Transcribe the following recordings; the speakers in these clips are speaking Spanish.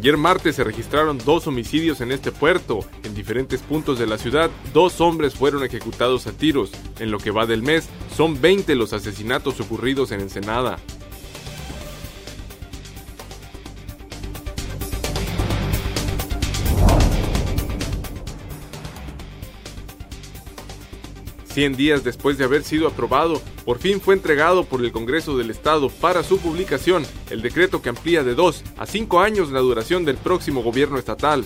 Ayer martes se registraron dos homicidios en este puerto. En diferentes puntos de la ciudad, dos hombres fueron ejecutados a tiros. En lo que va del mes, son 20 los asesinatos ocurridos en Ensenada. 100 días después de haber sido aprobado, por fin fue entregado por el Congreso del Estado para su publicación el decreto que amplía de 2 a 5 años la duración del próximo gobierno estatal.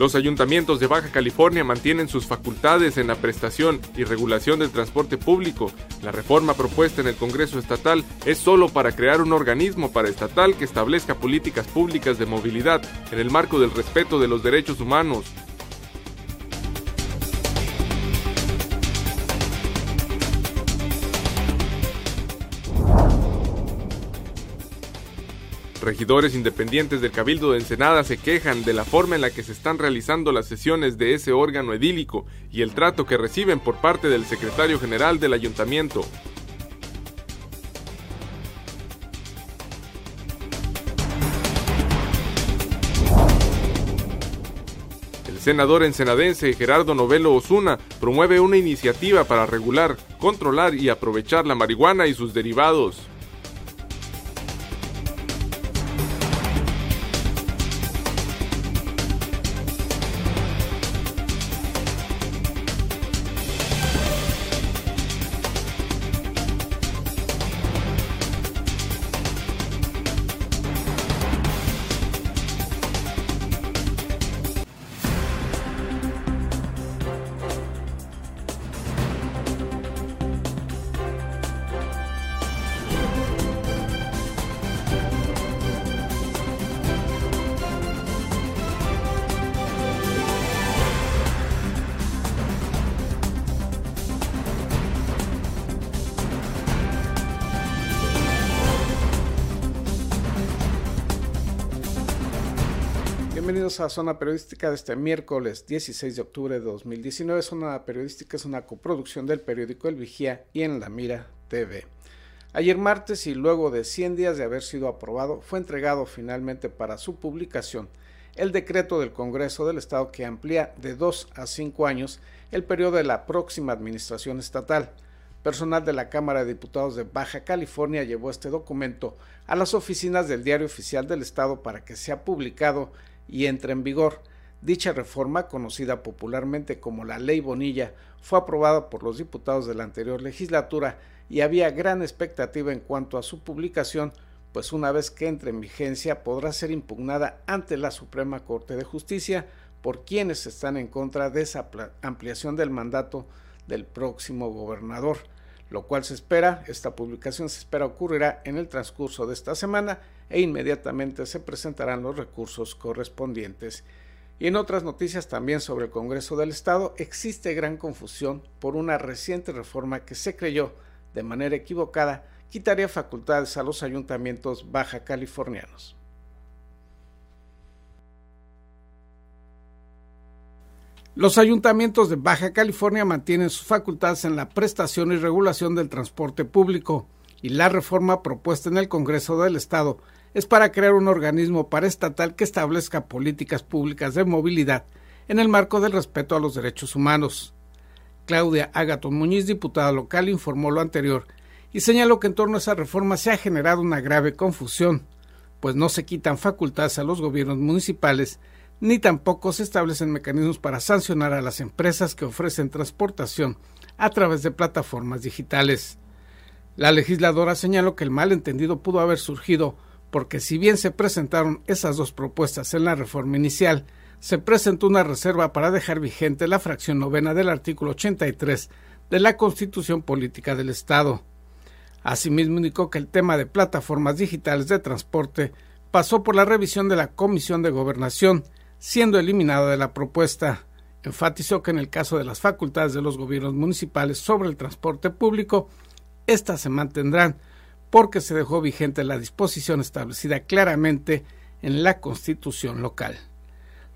Los ayuntamientos de Baja California mantienen sus facultades en la prestación y regulación del transporte público. La reforma propuesta en el Congreso Estatal es solo para crear un organismo paraestatal que establezca políticas públicas de movilidad en el marco del respeto de los derechos humanos, Regidores independientes del Cabildo de Ensenada se quejan de la forma en la que se están realizando las sesiones de ese órgano edílico y el trato que reciben por parte del secretario general del ayuntamiento. El senador ensenadense Gerardo Novelo Osuna promueve una iniciativa para regular, controlar y aprovechar la marihuana y sus derivados. Bienvenidos a Zona Periodística de este miércoles 16 de octubre de 2019. Zona Periodística es una coproducción del periódico El Vigía y en La Mira TV. Ayer martes y luego de 100 días de haber sido aprobado, fue entregado finalmente para su publicación el decreto del Congreso del Estado que amplía de 2 a 5 años el periodo de la próxima administración estatal. Personal de la Cámara de Diputados de Baja California llevó este documento a las oficinas del Diario Oficial del Estado para que sea publicado y entra en vigor. Dicha reforma, conocida popularmente como la Ley Bonilla, fue aprobada por los diputados de la anterior legislatura y había gran expectativa en cuanto a su publicación, pues una vez que entre en vigencia podrá ser impugnada ante la Suprema Corte de Justicia por quienes están en contra de esa ampliación del mandato del próximo gobernador, lo cual se espera, esta publicación se espera ocurrirá en el transcurso de esta semana e inmediatamente se presentarán los recursos correspondientes. Y en otras noticias también sobre el Congreso del Estado, existe gran confusión por una reciente reforma que se creyó de manera equivocada quitaría facultades a los ayuntamientos baja californianos. Los ayuntamientos de Baja California mantienen sus facultades en la prestación y regulación del transporte público y la reforma propuesta en el Congreso del Estado es para crear un organismo paraestatal que establezca políticas públicas de movilidad en el marco del respeto a los derechos humanos. Claudia Agaton Muñiz, diputada local, informó lo anterior y señaló que en torno a esa reforma se ha generado una grave confusión, pues no se quitan facultades a los gobiernos municipales ni tampoco se establecen mecanismos para sancionar a las empresas que ofrecen transportación a través de plataformas digitales. La legisladora señaló que el malentendido pudo haber surgido porque si bien se presentaron esas dos propuestas en la reforma inicial, se presentó una reserva para dejar vigente la fracción novena del artículo 83 de la Constitución Política del Estado. Asimismo indicó que el tema de plataformas digitales de transporte pasó por la revisión de la Comisión de Gobernación, siendo eliminada de la propuesta. Enfatizó que en el caso de las facultades de los gobiernos municipales sobre el transporte público, éstas se mantendrán, porque se dejó vigente la disposición establecida claramente en la Constitución local.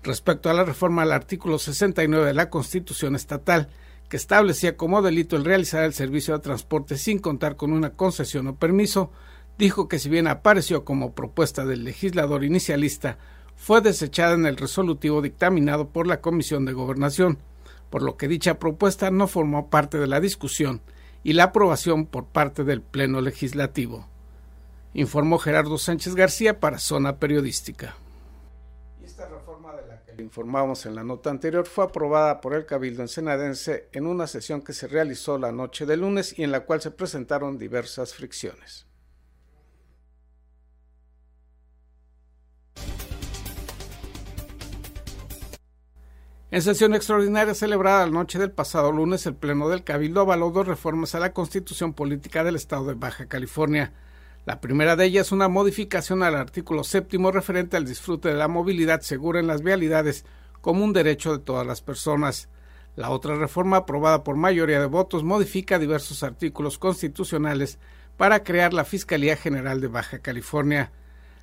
Respecto a la reforma al artículo 69 de la Constitución estatal, que establecía como delito el realizar el servicio de transporte sin contar con una concesión o permiso, dijo que si bien apareció como propuesta del legislador inicialista, fue desechada en el resolutivo dictaminado por la Comisión de Gobernación, por lo que dicha propuesta no formó parte de la discusión y la aprobación por parte del Pleno Legislativo. Informó Gerardo Sánchez García para Zona Periodística. esta reforma de la que informamos en la nota anterior fue aprobada por el Cabildo Ensenadense en una sesión que se realizó la noche de lunes y en la cual se presentaron diversas fricciones. En sesión extraordinaria celebrada la noche del pasado lunes, el Pleno del Cabildo avaló dos reformas a la Constitución Política del Estado de Baja California. La primera de ellas una modificación al artículo séptimo referente al disfrute de la movilidad segura en las vialidades como un derecho de todas las personas. La otra reforma, aprobada por mayoría de votos, modifica diversos artículos constitucionales para crear la Fiscalía General de Baja California.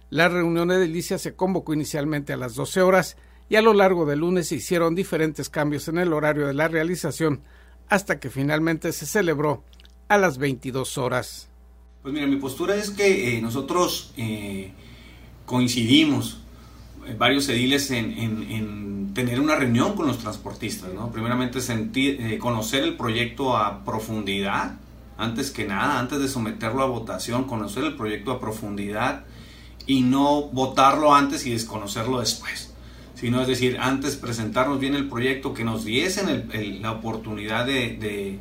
La reunión edilicia se convocó inicialmente a las 12 horas y a lo largo del lunes se hicieron diferentes cambios en el horario de la realización hasta que finalmente se celebró a las 22 horas. Pues mira, mi postura es que eh, nosotros eh, coincidimos eh, varios ediles en, tener una reunión con los transportistas, ¿no? Primeramente sentir, conocer el proyecto a profundidad, antes que nada, antes de someterlo a votación, conocer el proyecto a profundidad y no votarlo antes y desconocerlo después sino es decir, antes presentarnos bien el proyecto, que nos diesen la oportunidad de,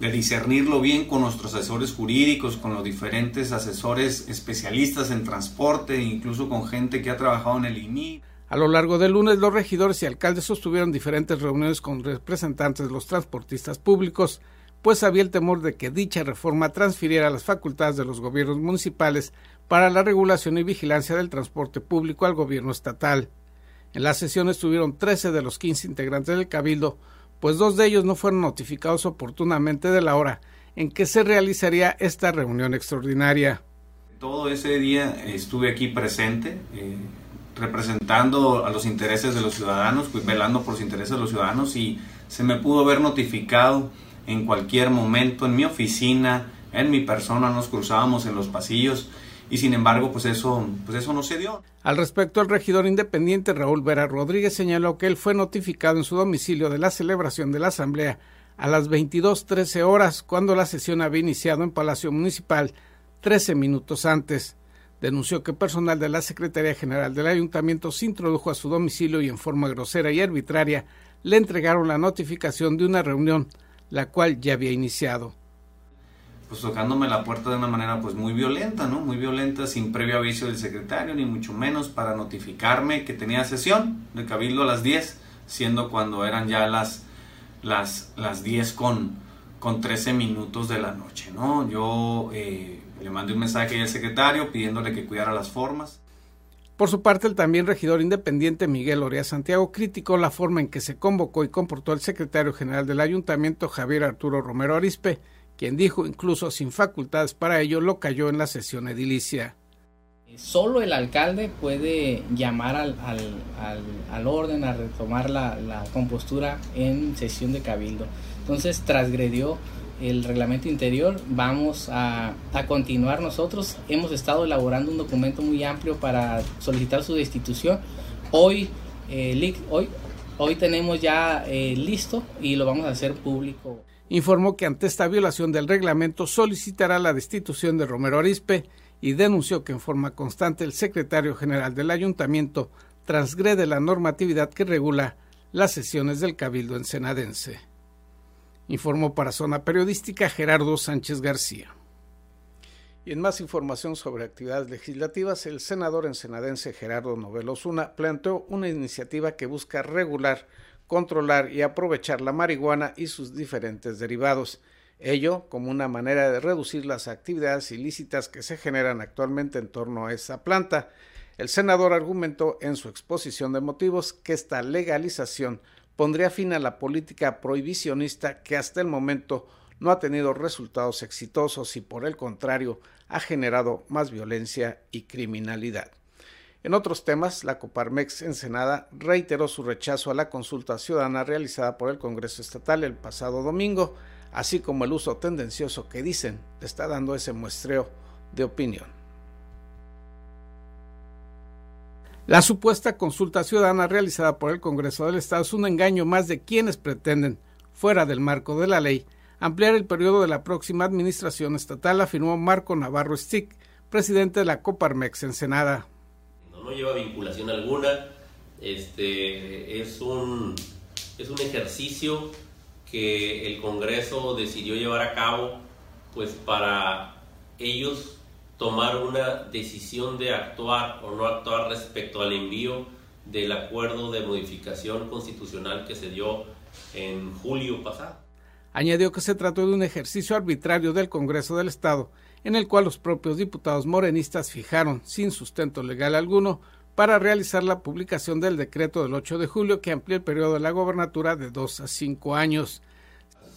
discernirlo bien con nuestros asesores jurídicos, con los diferentes asesores especialistas en transporte, incluso con gente que ha trabajado en el INI. A lo largo del lunes, los regidores y alcaldes sostuvieron diferentes reuniones con representantes de los transportistas públicos, pues había el temor de que dicha reforma transfiriera las facultades de los gobiernos municipales para la regulación y vigilancia del transporte público al gobierno estatal. En la sesión estuvieron 13 de los 15 integrantes del Cabildo, pues dos de ellos no fueron notificados oportunamente de la hora en que se realizaría esta reunión extraordinaria. Todo ese día estuve aquí presente, eh, representando a los intereses de los ciudadanos, pues, velando por los intereses de los ciudadanos y se me pudo ver notificado en cualquier momento en mi oficina, en mi persona, nos cruzábamos en los pasillos y sin embargo pues eso, pues eso no se dio. Al respecto, el regidor independiente Raúl Vera Rodríguez señaló que él fue notificado en su domicilio de la celebración de la asamblea a las 22.13 horas cuando la sesión había iniciado en Palacio Municipal 13 minutos antes. Denunció que personal de la Secretaría General del Ayuntamiento se introdujo a su domicilio y en forma grosera y arbitraria le entregaron la notificación de una reunión, la cual ya había iniciado pues tocándome la puerta de una manera pues muy violenta, ¿no? Muy violenta, sin previo aviso del secretario, ni mucho menos para notificarme que tenía sesión de cabildo a las 10, siendo cuando eran ya las, las, las 10 con, con 13 minutos de la noche, ¿no? Yo eh, le mandé un mensaje al secretario pidiéndole que cuidara las formas. Por su parte, el también regidor independiente Miguel Orea Santiago criticó la forma en que se convocó y comportó el secretario general del ayuntamiento Javier Arturo Romero Arispe, quien dijo incluso sin facultades para ello lo cayó en la sesión edilicia. Solo el alcalde puede llamar al, al, al, orden a retomar la, la, compostura en sesión de cabildo. Entonces transgredió el reglamento interior. Vamos a, a, continuar nosotros. Hemos estado elaborando un documento muy amplio para solicitar su destitución. Hoy, eh, hoy, hoy tenemos ya eh, listo y lo vamos a hacer público informó que ante esta violación del reglamento solicitará la destitución de Romero Arispe y denunció que en forma constante el secretario general del ayuntamiento transgrede la normatividad que regula las sesiones del Cabildo ensenadense. Informó para Zona Periodística Gerardo Sánchez García. Y en más información sobre actividades legislativas, el senador ensenadense Gerardo Novelosuna planteó una iniciativa que busca regular controlar y aprovechar la marihuana y sus diferentes derivados, ello como una manera de reducir las actividades ilícitas que se generan actualmente en torno a esa planta. El senador argumentó en su exposición de motivos que esta legalización pondría fin a la política prohibicionista que hasta el momento no ha tenido resultados exitosos y por el contrario ha generado más violencia y criminalidad. En otros temas, la Coparmex Ensenada reiteró su rechazo a la consulta ciudadana realizada por el Congreso Estatal el pasado domingo, así como el uso tendencioso que dicen le está dando ese muestreo de opinión. La supuesta consulta ciudadana realizada por el Congreso del Estado es un engaño más de quienes pretenden, fuera del marco de la ley, ampliar el periodo de la próxima administración estatal, afirmó Marco Navarro Stick, presidente de la Coparmex Ensenada no lleva vinculación alguna, este, es, un, es un ejercicio que el Congreso decidió llevar a cabo pues para ellos tomar una decisión de actuar o no actuar respecto al envío del acuerdo de modificación constitucional que se dio en julio pasado. Añadió que se trató de un ejercicio arbitrario del Congreso del Estado en el cual los propios diputados morenistas fijaron, sin sustento legal alguno, para realizar la publicación del decreto del 8 de julio que amplía el periodo de la gobernatura de dos a cinco años.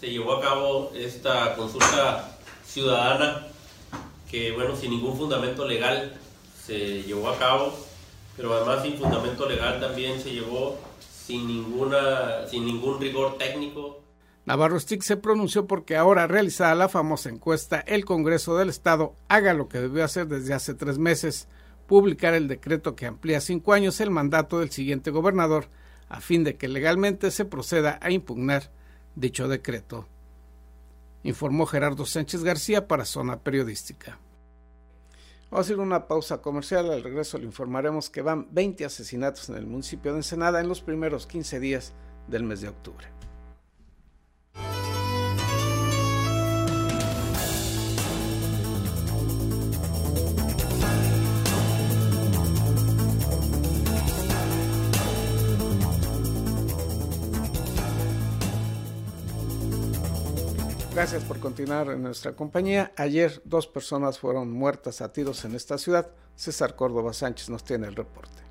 Se llevó a cabo esta consulta ciudadana que, bueno, sin ningún fundamento legal se llevó a cabo, pero además sin fundamento legal también se llevó sin, ninguna, sin ningún rigor técnico Navarro Stick se pronunció porque ahora realizada la famosa encuesta, el Congreso del Estado haga lo que debió hacer desde hace tres meses, publicar el decreto que amplía cinco años el mandato del siguiente gobernador, a fin de que legalmente se proceda a impugnar dicho decreto. Informó Gerardo Sánchez García para Zona Periodística. Vamos a a una pausa comercial. Al regreso le informaremos que van 20 asesinatos en el municipio de Ensenada en los primeros 15 días del mes de octubre. Gracias por continuar en nuestra compañía. Ayer dos personas fueron muertas a tiros en esta ciudad. César Córdoba Sánchez nos tiene el reporte.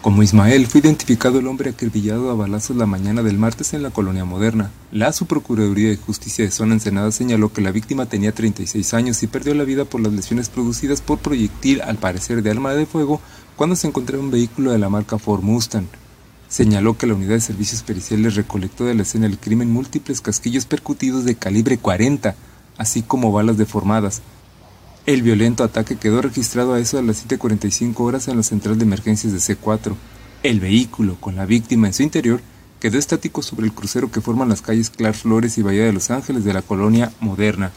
Como Ismael fue identificado el hombre acribillado a balazos la mañana del martes en la colonia moderna. La Subprocuraduría de Justicia de Zona Ensenada señaló que la víctima tenía 36 años y perdió la vida por las lesiones producidas por proyectil al parecer de arma de fuego cuando se encontraba un vehículo de la marca Ford Mustang. Señaló que la unidad de servicios periciales recolectó de la escena del crimen múltiples casquillos percutidos de calibre 40, así como balas deformadas. El violento ataque quedó registrado a eso de las 7.45 horas en la central de emergencias de C4. El vehículo, con la víctima en su interior, quedó estático sobre el crucero que forman las calles Clar Flores y Bahía de Los Ángeles de la colonia moderna.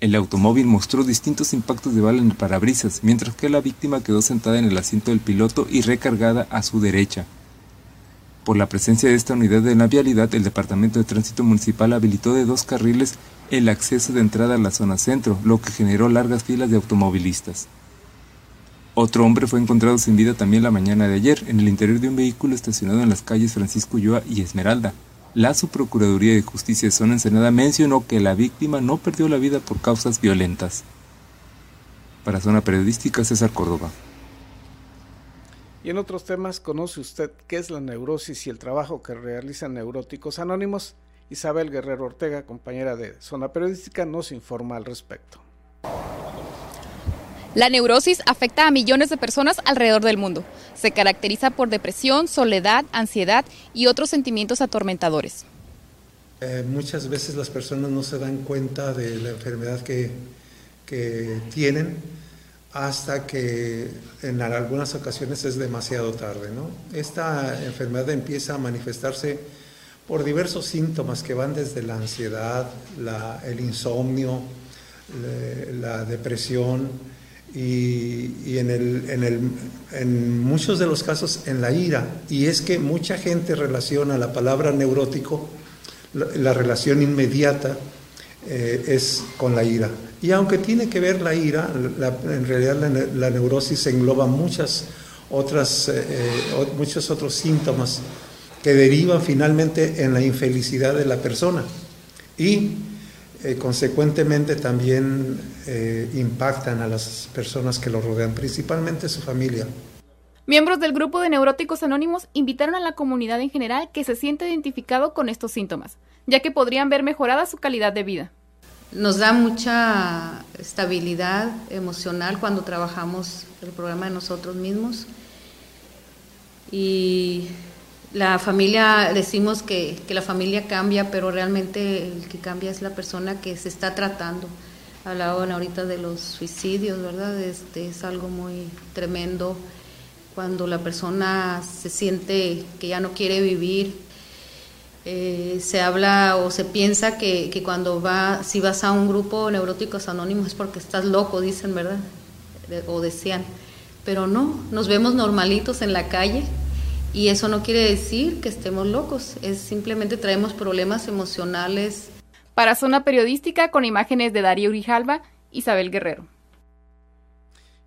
El automóvil mostró distintos impactos de bala en el parabrisas, mientras que la víctima quedó sentada en el asiento del piloto y recargada a su derecha. Por la presencia de esta unidad de la vialidad, el Departamento de Tránsito Municipal habilitó de dos carriles el acceso de entrada a la zona centro, lo que generó largas filas de automovilistas. Otro hombre fue encontrado sin vida también la mañana de ayer en el interior de un vehículo estacionado en las calles Francisco Ulloa y Esmeralda, la Subprocuraduría de Justicia de Zona Ensenada mencionó que la víctima no perdió la vida por causas violentas. Para Zona Periodística, César Córdoba. Y en otros temas, ¿conoce usted qué es la neurosis y el trabajo que realizan neuróticos anónimos? Isabel Guerrero Ortega, compañera de Zona Periodística, nos informa al respecto. La neurosis afecta a millones de personas alrededor del mundo. Se caracteriza por depresión, soledad, ansiedad y otros sentimientos atormentadores. Eh, muchas veces las personas no se dan cuenta de la enfermedad que, que tienen hasta que en algunas ocasiones es demasiado tarde. Esta enfermedad empieza a manifestarse por diversos síntomas que van desde la ansiedad, el insomnio, la depresión, y, en, el, en, el, en, muchos de los casos en la ira. Y es que mucha gente relaciona la palabra neurótico, la, relación inmediata eh, es con la ira. Y aunque tiene que ver la ira, en realidad la, neurosis engloba muchas otras, eh, eh, muchos otros síntomas que derivan finalmente en la infelicidad de la persona. Y eh, consecuentemente también eh, impactan a las personas que lo rodean, principalmente su familia. Miembros del grupo de neuróticos anónimos invitaron a la comunidad en general que se siente identificado con estos síntomas, ya que podrían ver mejorada su calidad de vida. nos da mucha estabilidad emocional cuando trabajamos el programa de nosotros mismos. Y la familia, decimos que, que, la familia cambia, pero realmente el que cambia es la persona que se está tratando. Hablaban ahorita de los suicidios, ¿verdad? Este es algo muy tremendo cuando la persona se siente que ya no quiere vivir. Eh, se habla o se piensa que, que, cuando va, si vas a un grupo neuróticos anónimos es porque estás loco, dicen, ¿verdad? O decían. Pero no, nos vemos normalitos en la calle y eso no quiere decir que estemos locos, es simplemente traemos problemas emocionales. Para Zona Periodística, con imágenes de Darío Urijalba, Isabel Guerrero.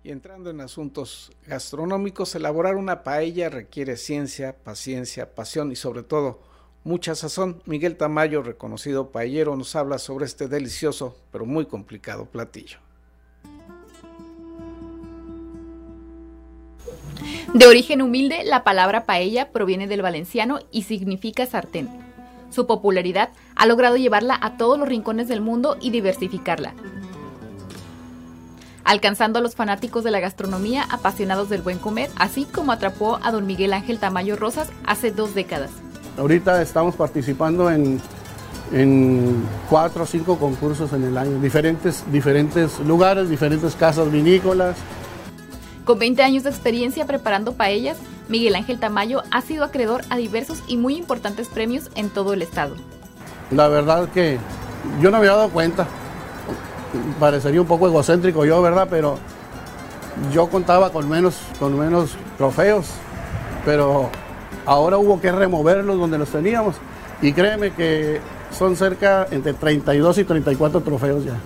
Y entrando en asuntos gastronómicos, elaborar una paella requiere ciencia, paciencia, pasión y sobre todo mucha sazón. Miguel Tamayo, reconocido paellero, nos habla sobre este delicioso pero muy complicado platillo. De origen humilde, la palabra paella proviene del valenciano y significa sartén. Su popularidad ha logrado llevarla a todos los rincones del mundo y diversificarla, alcanzando a los fanáticos de la gastronomía apasionados del buen comer, así como atrapó a don Miguel Ángel Tamayo Rosas hace dos décadas. Ahorita estamos participando en, cuatro o cinco concursos en el año, diferentes, diferentes lugares, diferentes casas vinícolas, con 20 años de experiencia preparando paellas, Miguel Ángel Tamayo ha sido acreedor a diversos y muy importantes premios en todo el estado. La verdad que yo no me había dado cuenta. Parecería un poco egocéntrico yo, ¿verdad? Pero yo contaba con menos, con menos trofeos, pero ahora hubo que removerlos donde los teníamos. Y créeme que son cerca entre 32 y 34 trofeos ya.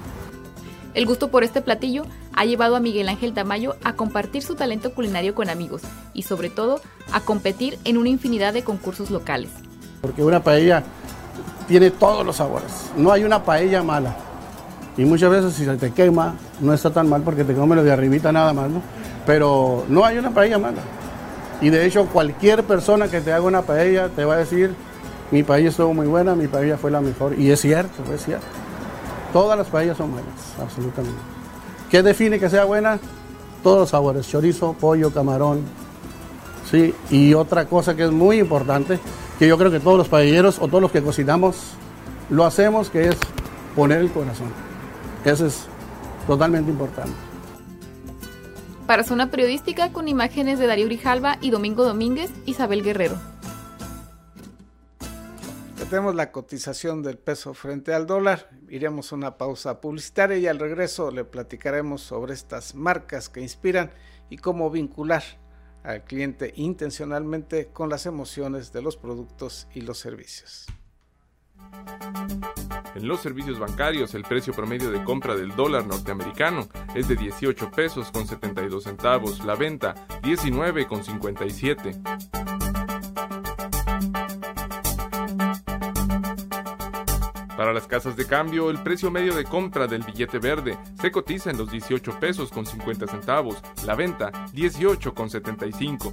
El gusto por este platillo ha llevado a Miguel Ángel Tamayo a compartir su talento culinario con amigos y sobre todo a competir en una infinidad de concursos locales. Porque una paella tiene todos los sabores, no hay una paella mala. Y muchas veces si se te quema, no está tan mal porque te come lo de arribita nada más, ¿no? Pero no hay una paella mala. Y de hecho cualquier persona que te haga una paella te va a decir, mi paella estuvo muy buena, mi paella fue la mejor. Y es cierto, es cierto. Todas las paellas son buenas, absolutamente. ¿Qué define que sea buena? Todos los sabores, chorizo, pollo, camarón. ¿sí? Y otra cosa que es muy importante, que yo creo que todos los paelleros o todos los que cocinamos lo hacemos, que es poner el corazón. Eso es totalmente importante. Para Zona Periodística, con imágenes de Darío Urijalba y Domingo Domínguez, Isabel Guerrero tenemos la cotización del peso frente al dólar. Iremos a una pausa publicitaria y al regreso le platicaremos sobre estas marcas que inspiran y cómo vincular al cliente intencionalmente con las emociones de los productos y los servicios. En los servicios bancarios, el precio promedio de compra del dólar norteamericano es de 18 pesos con 72 centavos, la venta 19 con 57. Para las casas de cambio, el precio medio de compra del billete verde se cotiza en los 18 pesos con 50 centavos, la venta 18 con 75.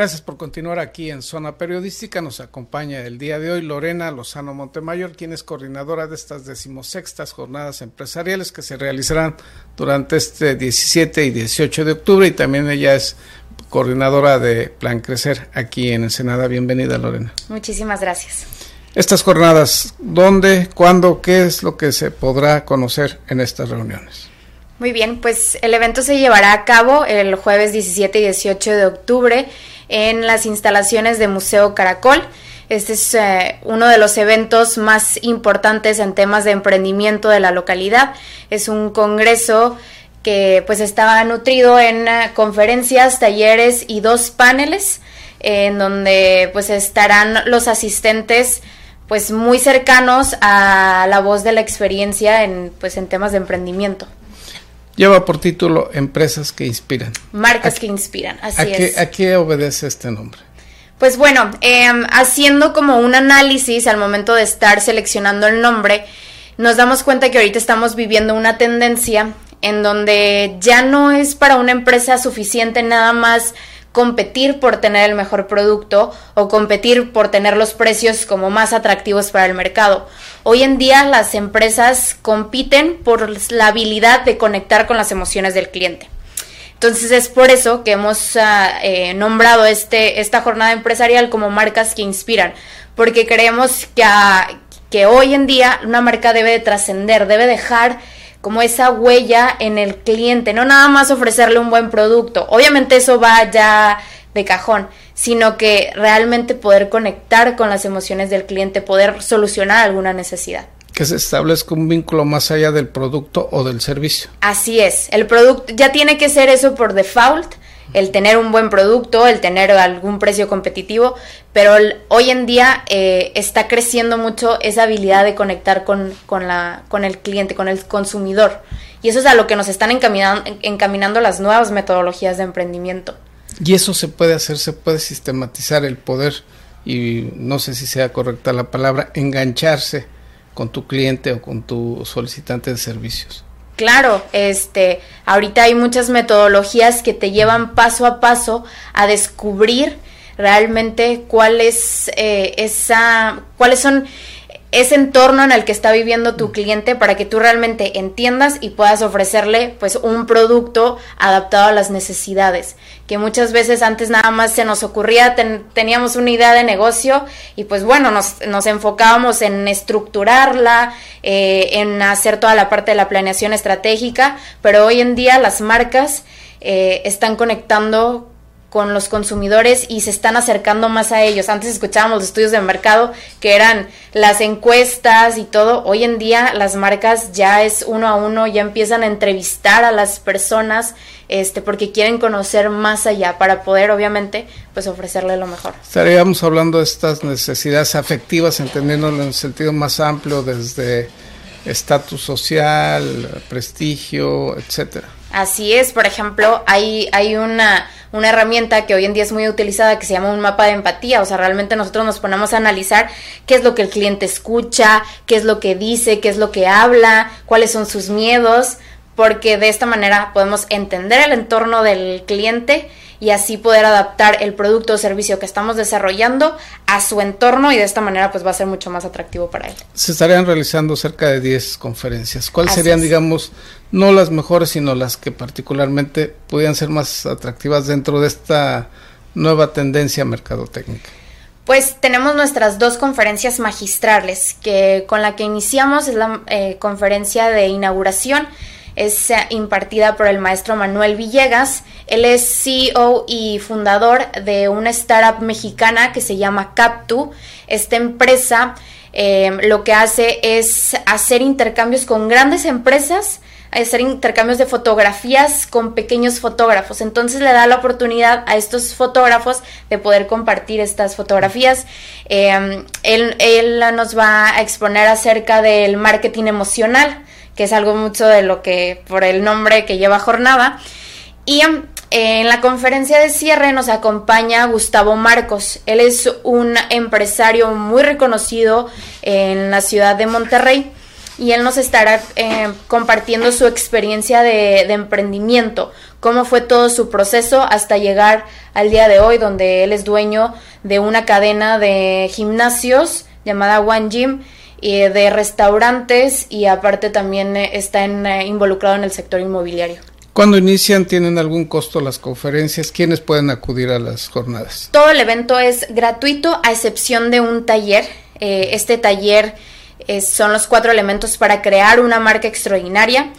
Gracias por continuar aquí en Zona Periodística. Nos acompaña el día de hoy Lorena Lozano Montemayor, quien es coordinadora de estas decimosextas jornadas empresariales que se realizarán durante este 17 y 18 de octubre y también ella es coordinadora de Plan Crecer aquí en Ensenada. Bienvenida Lorena. Muchísimas gracias. Estas jornadas, ¿dónde, cuándo, qué es lo que se podrá conocer en estas reuniones? Muy bien, pues el evento se llevará a cabo el jueves 17 y 18 de octubre en las instalaciones de Museo Caracol. Este es eh, uno de los eventos más importantes en temas de emprendimiento de la localidad. Es un congreso que pues estaba nutrido en eh, conferencias, talleres y dos paneles en donde pues estarán los asistentes pues muy cercanos a la voz de la experiencia en pues en temas de emprendimiento. Lleva por título Empresas que Inspiran. Marcas que Inspiran, así ¿a es. Qué, ¿A qué obedece este nombre? Pues bueno, em, haciendo como un análisis al momento de estar seleccionando el nombre, nos damos cuenta que ahorita estamos viviendo una tendencia en donde ya no es para una empresa suficiente nada más competir por tener el mejor producto o competir por tener los precios como más atractivos para el mercado. Hoy en día las empresas compiten por la habilidad de conectar con las emociones del cliente. Entonces es por eso que hemos ah, eh, nombrado este, esta jornada empresarial como marcas que inspiran, porque creemos que, ah, que hoy en día una marca debe de trascender, debe dejar como esa huella en el cliente, no nada más ofrecerle un buen producto, obviamente eso va ya de cajón, sino que realmente poder conectar con las emociones del cliente, poder solucionar alguna necesidad. Que se establezca un vínculo más allá del producto o del servicio. Así es, el producto ya tiene que ser eso por default, el tener un buen producto, el tener algún precio competitivo, pero hoy en día eh, está creciendo mucho esa habilidad de conectar con, con, la, con el cliente, con el consumidor. Y eso es a lo que nos están encaminando, encaminando las nuevas metodologías de emprendimiento. Y eso se puede hacer, se puede sistematizar el poder, y no sé si sea correcta la palabra, engancharse con tu cliente o con tu solicitante de servicios. Claro, este, ahorita hay muchas metodologías que te llevan paso a paso a descubrir realmente cuál es eh, esa, cuáles son ese entorno en el que está viviendo tu cliente para que tú realmente entiendas y puedas ofrecerle pues un producto adaptado a las necesidades que muchas veces antes nada más se nos ocurría teníamos una idea de negocio y pues bueno nos, nos enfocábamos en estructurarla eh, en hacer toda la parte de la planeación estratégica pero hoy en día las marcas eh, están conectando con los consumidores y se están acercando más a ellos. Antes escuchábamos los estudios de mercado que eran las encuestas y todo. Hoy en día las marcas ya es uno a uno, ya empiezan a entrevistar a las personas este porque quieren conocer más allá para poder obviamente pues ofrecerle lo mejor. Estaríamos hablando de estas necesidades afectivas entendiéndolo en el sentido más amplio desde estatus social, prestigio, etcétera. Así es, por ejemplo, hay, hay una, una herramienta que hoy en día es muy utilizada que se llama un mapa de empatía, o sea, realmente nosotros nos ponemos a analizar qué es lo que el cliente escucha, qué es lo que dice, qué es lo que habla, cuáles son sus miedos, porque de esta manera podemos entender el entorno del cliente y así poder adaptar el producto o servicio que estamos desarrollando a su entorno y de esta manera pues va a ser mucho más atractivo para él. Se estarían realizando cerca de 10 conferencias. ¿Cuáles serían, digamos, no las mejores, sino las que particularmente podrían ser más atractivas dentro de esta nueva tendencia mercadotécnica? Pues tenemos nuestras dos conferencias magistrales, que con la que iniciamos es la eh, conferencia de inauguración es eh, impartida por el maestro Manuel Villegas. Él es CEO y fundador de una startup mexicana que se llama Captu. Esta empresa em, lo que hace es hacer intercambios con grandes empresas hacer intercambios de fotografías con pequeños fotógrafos. Entonces le da la oportunidad a estos fotógrafos de poder compartir estas fotografías. Em, él, él, nos va a exponer acerca del marketing emocional que es algo mucho de lo que, por el nombre que lleva jornada. Y em, en la conferencia de cierre nos acompaña Gustavo Marcos. Él es un empresario muy reconocido en la ciudad de Monterrey y él nos estará eh, compartiendo su experiencia de, de, emprendimiento, cómo fue todo su proceso hasta llegar al día de hoy, donde él es dueño de una cadena de gimnasios llamada One Gym de restaurantes y aparte también eh, está eh, involucrado en el sector inmobiliario. Cuando inician, ¿tienen algún costo las conferencias? ¿Quiénes pueden acudir a las jornadas? Todo el evento es gratuito a excepción de un taller. Este taller son los cuatro elementos para crear una marca extraordinaria.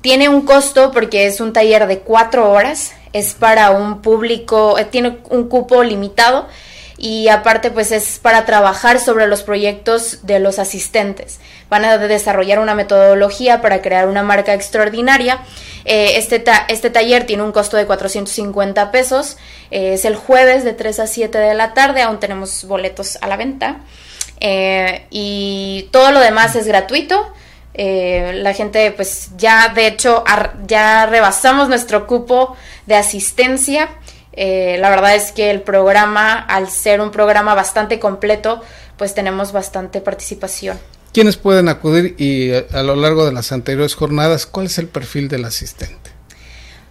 Tiene un costo porque es un taller de cuatro horas. Es para un público, tiene un cupo limitado y aparte pues es para trabajar sobre los proyectos de los asistentes. Van a desarrollar una metodología para crear una marca extraordinaria. Eh, este, este taller tiene un costo de 450 pesos. Eh, es el jueves de 3 a 7 de la tarde. Aún tenemos boletos a la venta. Eh, y todo lo demás es gratuito. Eh, la gente, pues ya de hecho, ya rebasamos nuestro cupo de asistencia. Eh, la verdad es que el programa, al ser un programa bastante completo, pues tenemos bastante participación. ¿Quiénes pueden acudir y a, lo largo de las anteriores jornadas, cuál es el perfil del asistente?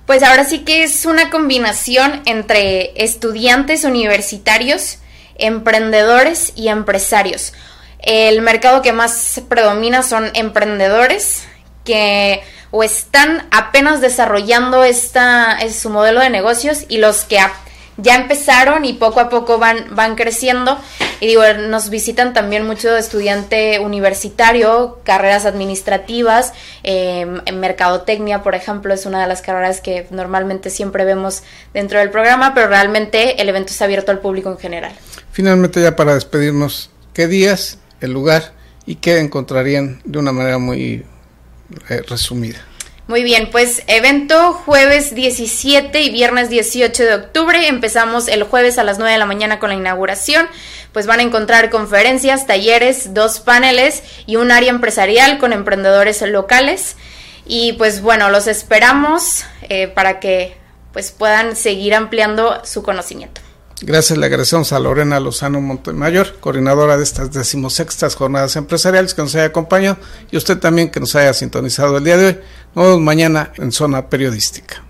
Pues ahora sí que es una combinación entre estudiantes universitarios, emprendedores y empresarios. El mercado que más predomina son emprendedores que o están apenas desarrollando esta, su modelo de negocios y los que ya empezaron y poco a poco van, van creciendo. Y digo, nos visitan también mucho estudiante universitario, carreras administrativas, em, en mercadotecnia, por ejemplo, es una de las carreras que normalmente siempre vemos dentro del programa, pero realmente el evento es abierto al público en general. Finalmente, ya para despedirnos, ¿qué días, el lugar y qué encontrarían de una manera muy eh, resumida? Muy bien, pues evento jueves 17 y viernes 18 de octubre. Empezamos el jueves a las 9 de la mañana con la inauguración. Pues van a encontrar conferencias, talleres, dos paneles y un área empresarial con emprendedores locales. Y pues bueno, los esperamos eh, para que pues puedan seguir ampliando su conocimiento. Gracias, le agradecemos a Lorena Lozano Montemayor, coordinadora de estas decimosextas jornadas empresariales que nos haya acompañado y usted también que nos haya sintonizado el día de hoy. Nos vemos mañana en Zona Periodística.